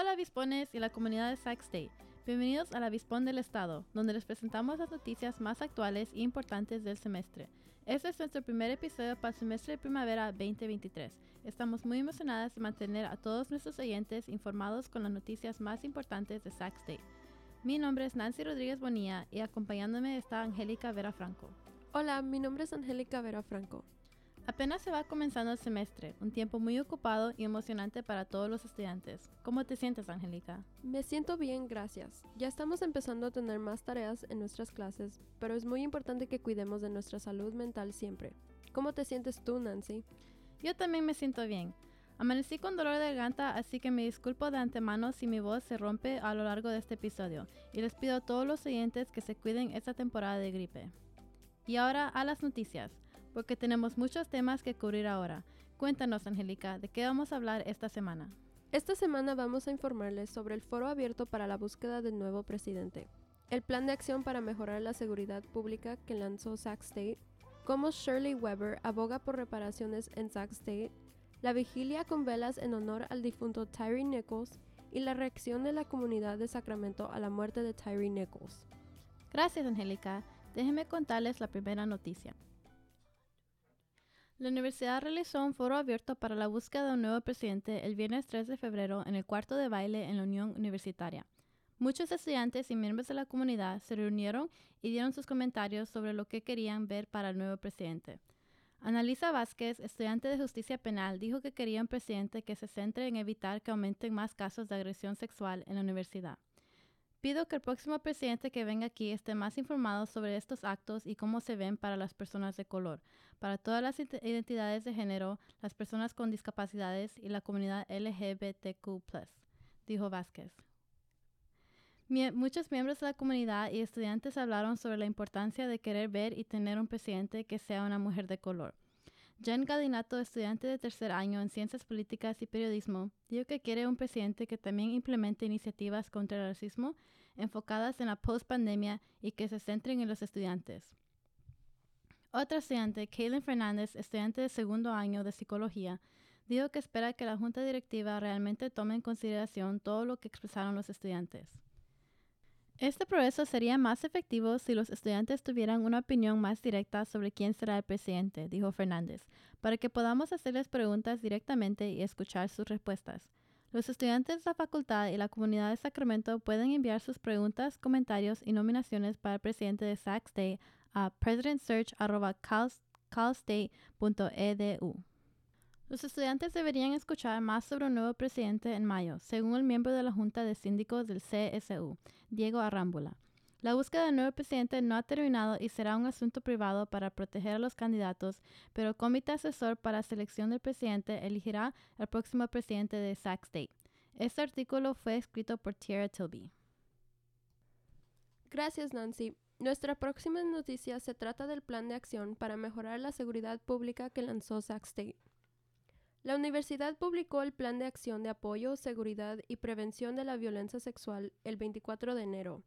Hola avispones y la comunidad de Sac State. Bienvenidos al Avispón del Estado, donde les presentamos las noticias más actuales e importantes del semestre. Este es nuestro primer episodio para el semestre de primavera 2023. Estamos muy emocionadas de mantener a todos nuestros oyentes informados con las noticias más importantes de Sac State. Mi nombre es Nancy Rodríguez Bonilla y acompañándome está Angélica Vera Franco. Hola, mi nombre es Angélica Vera Franco. Apenas se va comenzando el semestre, un tiempo muy ocupado y emocionante para todos los estudiantes. ¿Cómo te sientes, Angélica? Me siento bien, gracias. Ya estamos empezando a tener más tareas en nuestras clases, pero es muy importante que cuidemos de nuestra salud mental siempre. ¿Cómo te sientes tú, Nancy? Yo también me siento bien. Amanecí con dolor de garganta, así que me disculpo de antemano si mi voz se rompe a lo largo de este episodio, y les pido a todos los oyentes que se cuiden esta temporada de gripe. Y ahora a las noticias porque tenemos muchos temas que cubrir ahora. Cuéntanos, Angélica, ¿de qué vamos a hablar esta semana? Esta semana vamos a informarles sobre el foro abierto para la búsqueda del nuevo presidente, el plan de acción para mejorar la seguridad pública que lanzó Sac State, cómo Shirley Weber aboga por reparaciones en Sac State, la vigilia con velas en honor al difunto Tyree Nichols y la reacción de la comunidad de Sacramento a la muerte de Tyree Nichols. Gracias, Angélica. Déjenme contarles la primera noticia. La universidad realizó un foro abierto para la búsqueda de un nuevo presidente el viernes 3 de febrero en el cuarto de baile en la Unión Universitaria. Muchos estudiantes y miembros de la comunidad se reunieron y dieron sus comentarios sobre lo que querían ver para el nuevo presidente. Analisa Vázquez, estudiante de justicia penal, dijo que quería un presidente que se centre en evitar que aumenten más casos de agresión sexual en la universidad. Pido que el próximo presidente que venga aquí esté más informado sobre estos actos y cómo se ven para las personas de color, para todas las identidades de género, las personas con discapacidades y la comunidad LGBTQ, dijo Vázquez. muchos miembros de la comunidad y estudiantes hablaron sobre la importancia de querer ver y tener un presidente que sea una mujer de color. Jen Gadinato, estudiante de tercer año en Ciencias Políticas y Periodismo, dijo que quiere un presidente que también implemente iniciativas contra el racismo enfocadas en la post-pandemia y que se centren en los estudiantes. Otra estudiante, Kaylin Fernández, estudiante de segundo año de psicología, dijo que espera que la junta directiva realmente tome en consideración todo lo que expresaron los estudiantes. Este progreso sería más efectivo si los estudiantes tuvieran una opinión más directa sobre quién será el presidente, dijo Fernández, para que podamos hacerles preguntas directamente y escuchar sus respuestas. Los estudiantes de la facultad y la comunidad de Sacramento pueden enviar sus preguntas, comentarios y nominaciones para el presidente de Sac State a presidentsearch.calstate.edu. Los estudiantes deberían escuchar más sobre un nuevo presidente en mayo, según el miembro de la Junta de Síndicos del CSU, Diego Arrámbula. La búsqueda del nuevo presidente no ha terminado y será un asunto privado para proteger a los candidatos, pero el comité asesor para selección del presidente elegirá al próximo presidente de Sac State. Este artículo fue escrito por Tierra Tilby. Gracias, Nancy. Nuestra próxima noticia se trata del plan de acción para mejorar la seguridad pública que lanzó Sac State. La universidad publicó el Plan de Acción de Apoyo, Seguridad y Prevención de la Violencia Sexual el 24 de enero.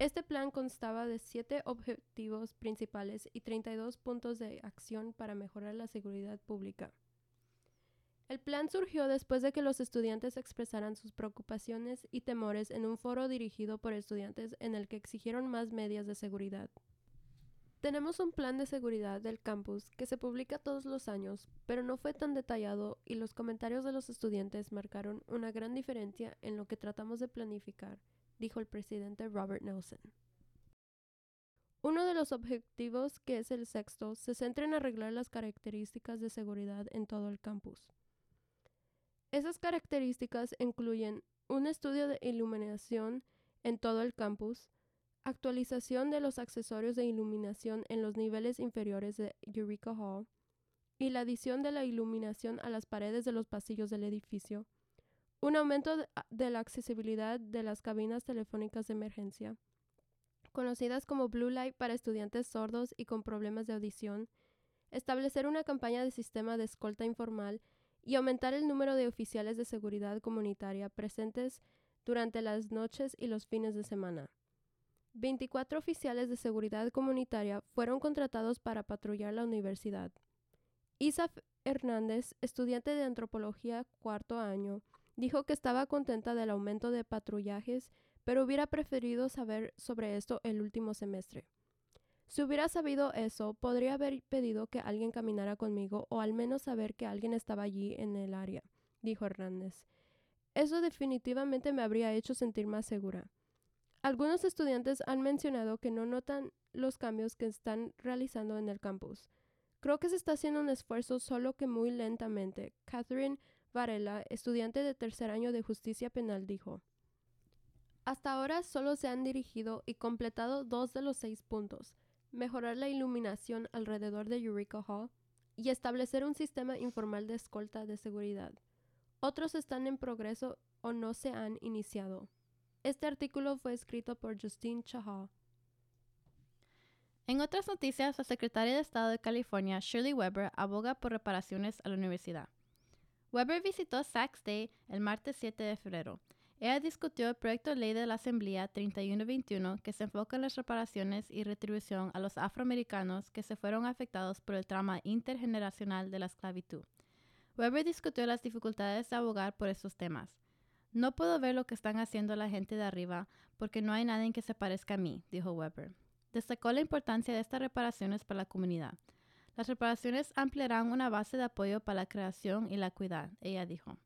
Este plan constaba de siete objetivos principales y 32 puntos de acción para mejorar la seguridad pública. El plan surgió después de que los estudiantes expresaran sus preocupaciones y temores en un foro dirigido por estudiantes en el que exigieron más medidas de seguridad. Tenemos un plan de seguridad del campus que se publica todos los años, pero no fue tan detallado y los comentarios de los estudiantes marcaron una gran diferencia en lo que tratamos de planificar, dijo el presidente Robert Nelson. Uno de los objetivos, que es el sexto, se centra en arreglar las características de seguridad en todo el campus. Esas características incluyen un estudio de iluminación en todo el campus, actualización de los accesorios de iluminación en los niveles inferiores de Eureka Hall y la adición de la iluminación a las paredes de los pasillos del edificio, un aumento de la accesibilidad de las cabinas telefónicas de emergencia, conocidas como Blue Light para estudiantes sordos y con problemas de audición, establecer una campaña de sistema de escolta informal y aumentar el número de oficiales de seguridad comunitaria presentes durante las noches y los fines de semana. 24 oficiales de seguridad comunitaria fueron contratados para patrullar la universidad. Isaf Hernández, estudiante de antropología cuarto año, Dijo que estaba contenta del aumento de patrullajes, pero hubiera preferido saber sobre esto el último semestre. Si hubiera sabido eso, podría haber pedido que alguien caminara conmigo o al menos saber que alguien estaba allí en el área, dijo Hernández. Eso definitivamente me habría hecho sentir más segura. Algunos estudiantes han mencionado que no notan los cambios que están realizando en el campus. Creo que se está haciendo un esfuerzo solo que muy lentamente. Catherine Varela, estudiante de tercer año de justicia penal, dijo. Hasta ahora solo se han dirigido y completado dos de los seis puntos. Mejorar la iluminación alrededor de Eureka Hall y establecer un sistema informal de escolta de seguridad. Otros están en progreso o no se han iniciado. Este artículo fue escrito por Justine Chahal. En otras noticias, la secretaria de Estado de California, Shirley Weber, aboga por reparaciones a la universidad. Weber visitó Sachs Day el martes 7 de febrero. Ella discutió el proyecto de ley de la Asamblea 3121 que se enfoca en las reparaciones y retribución a los afroamericanos que se fueron afectados por el trauma intergeneracional de la esclavitud. Weber discutió las dificultades de abogar por estos temas. No puedo ver lo que están haciendo la gente de arriba porque no hay nadie que se parezca a mí, dijo Weber. Destacó la importancia de estas reparaciones para la comunidad. Las reparaciones ampliarán una base de apoyo para la creación y la equidad, ella dijo.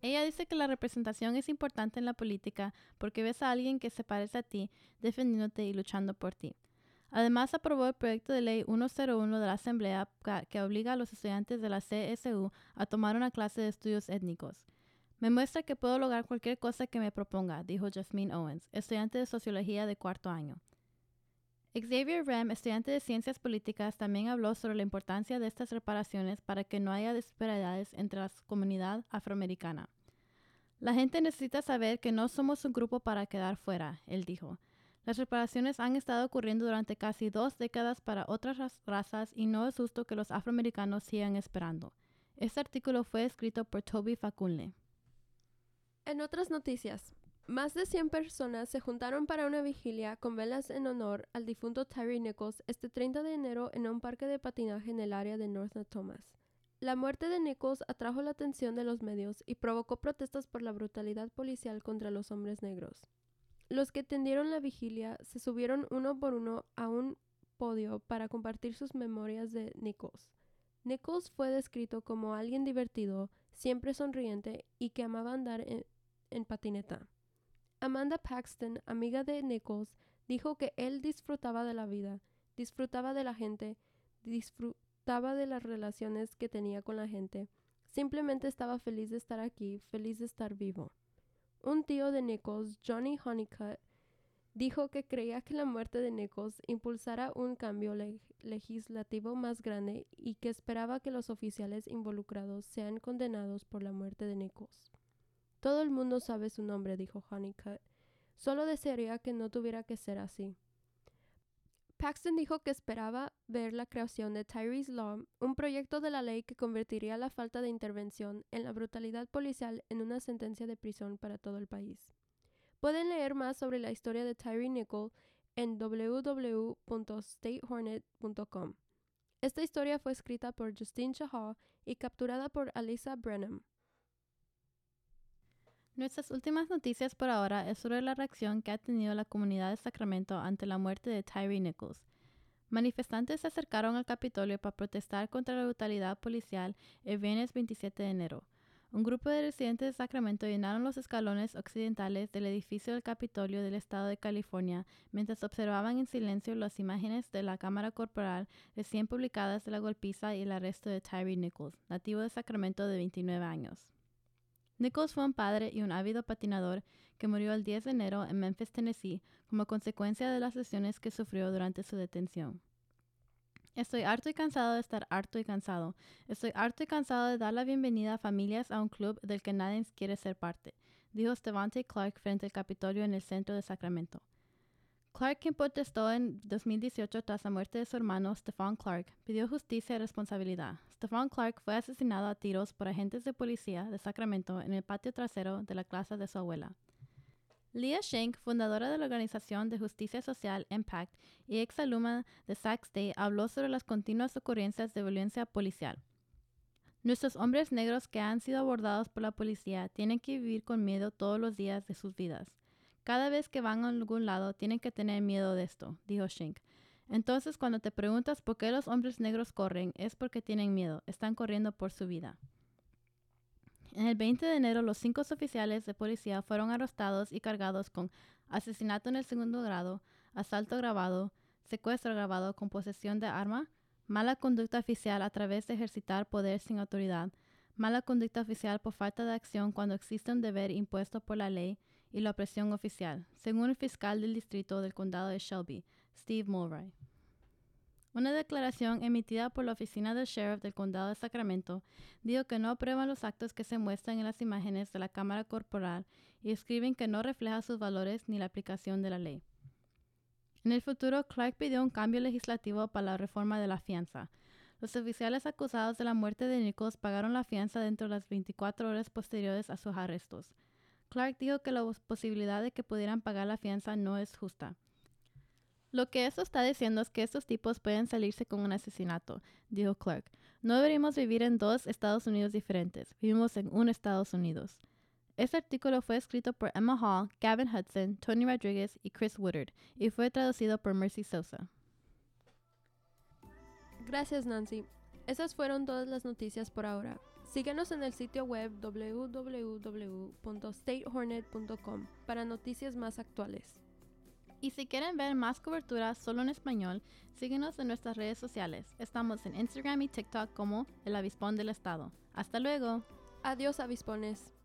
Ella dice que la representación es importante en la política porque ves a alguien que se parece a ti defendiéndote y luchando por ti. Además, aprobó el proyecto de ley 101 de la Asamblea que obliga a los estudiantes de la CSU a tomar una clase de estudios étnicos. Me muestra que puedo lograr cualquier cosa que me proponga, dijo Jasmine Owens, estudiante de sociología de cuarto año. Xavier Rem, estudiante de ciencias políticas, también habló sobre la importancia de estas reparaciones para que no haya disparidades entre la comunidad afroamericana. La gente necesita saber que no somos un grupo para quedar fuera, él dijo. Las reparaciones han estado ocurriendo durante casi dos décadas para otras razas y no es justo que los afroamericanos sigan esperando. Este artículo fue escrito por Toby Facunle. En otras noticias, más de 100 personas se juntaron para una vigilia con velas en honor al difunto Tyree Nichols este 30 de enero en un parque de patinaje en el área de North Thomas. La muerte de Nichols atrajo la atención de los medios y provocó protestas por la brutalidad policial contra los hombres negros. Los que tendieron la vigilia se subieron uno por uno a un podio para compartir sus memorias de Nichols. Nichols fue descrito como alguien divertido, siempre sonriente y que amaba andar en, en patineta. Amanda Paxton, amiga de Nichols, dijo que él disfrutaba de la vida, disfrutaba de la gente, disfrutaba de las relaciones que tenía con la gente. Simplemente estaba feliz de estar aquí, feliz de estar vivo. Un tío de Nichols, Johnny Honeycutt, dijo que creía que la muerte de Nichols impulsara un cambio legislativo más grande y que esperaba que los oficiales involucrados sean condenados por la muerte de Nichols. Todo el mundo sabe su nombre, dijo Honeycutt. Solo desearía que no tuviera que ser así. Paxton dijo que esperaba ver la creación de Tyree's Law, un proyecto de la ley que convertiría la falta de intervención en la brutalidad policial en una sentencia de prisión para todo el país. Pueden leer más sobre la historia de Tyree Nickel en www.statehornet.com. Esta historia fue escrita por Justine Chahal y capturada por Alisa Brenham. Nuestras últimas noticias por ahora es sobre la reacción que ha tenido la comunidad de Sacramento ante la muerte de Tyree Nichols. Manifestantes se acercaron al Capitolio para protestar contra la brutalidad policial el viernes 27 de enero. Un grupo de residentes de Sacramento llenaron los escalones occidentales del edificio del Capitolio del Estado de California mientras observaban en silencio las imágenes de la cámara corporal recién publicadas de la golpiza y el arresto de Tyree Nichols, nativo de Sacramento de 29 años. Nichols fue un padre y un ávido patinador que murió el 10 de enero en Memphis, Tennessee, como consecuencia de las lesiones que sufrió durante su detención. Estoy harto y cansado de estar harto y cansado. Estoy harto y cansado de dar la bienvenida a familias a un club del que nadie quiere ser parte, dijo Stevante Clark frente al Capitolio en el centro de Sacramento. Clark, quien protestó en 2018 tras la muerte de su hermano Stefan Clark, pidió justicia y responsabilidad. Stefan Clark fue asesinado a tiros por agentes de policía de Sacramento en el patio trasero de la casa de su abuela. Leah Shank, fundadora de la organización de justicia social Impact y exalumna de Sac State, habló sobre las continuas ocurrencias de violencia policial. Nuestros hombres negros que han sido abordados por la policía tienen que vivir con miedo todos los días de sus vidas. Cada vez que van a algún lado tienen que tener miedo de esto, dijo Shink. Entonces cuando te preguntas por qué los hombres negros corren, es porque tienen miedo, están corriendo por su vida. En el 20 de enero, los cinco oficiales de policía fueron arrestados y cargados con asesinato en el segundo grado, asalto grabado, secuestro grabado con posesión de arma, mala conducta oficial a través de ejercitar poder sin autoridad, mala conducta oficial por falta de acción cuando existe un deber impuesto por la ley y la opresión oficial, según el fiscal del distrito del condado de Shelby, Steve Mulray. Una declaración emitida por la oficina del sheriff del condado de Sacramento dijo que no aprueban los actos que se muestran en las imágenes de la cámara corporal y escriben que no refleja sus valores ni la aplicación de la ley. En el futuro, Clark pidió un cambio legislativo para la reforma de la fianza. Los oficiales acusados de la muerte de Nichols pagaron la fianza dentro de las 24 horas posteriores a sus arrestos. Clark dijo que la posibilidad de que pudieran pagar la fianza no es justa. Lo que eso está diciendo es que estos tipos pueden salirse con un asesinato, dijo Clark. No deberíamos vivir en dos Estados Unidos diferentes, vivimos en un Estados Unidos. Este artículo fue escrito por Emma Hall, Gavin Hudson, Tony Rodriguez y Chris Woodard y fue traducido por Mercy Sosa. Gracias Nancy. Esas fueron todas las noticias por ahora. Síguenos en el sitio web www.statehornet.com para noticias más actuales. Y si quieren ver más cobertura solo en español, síguenos en nuestras redes sociales. Estamos en Instagram y TikTok como El Avispón del Estado. Hasta luego. Adiós, avispones.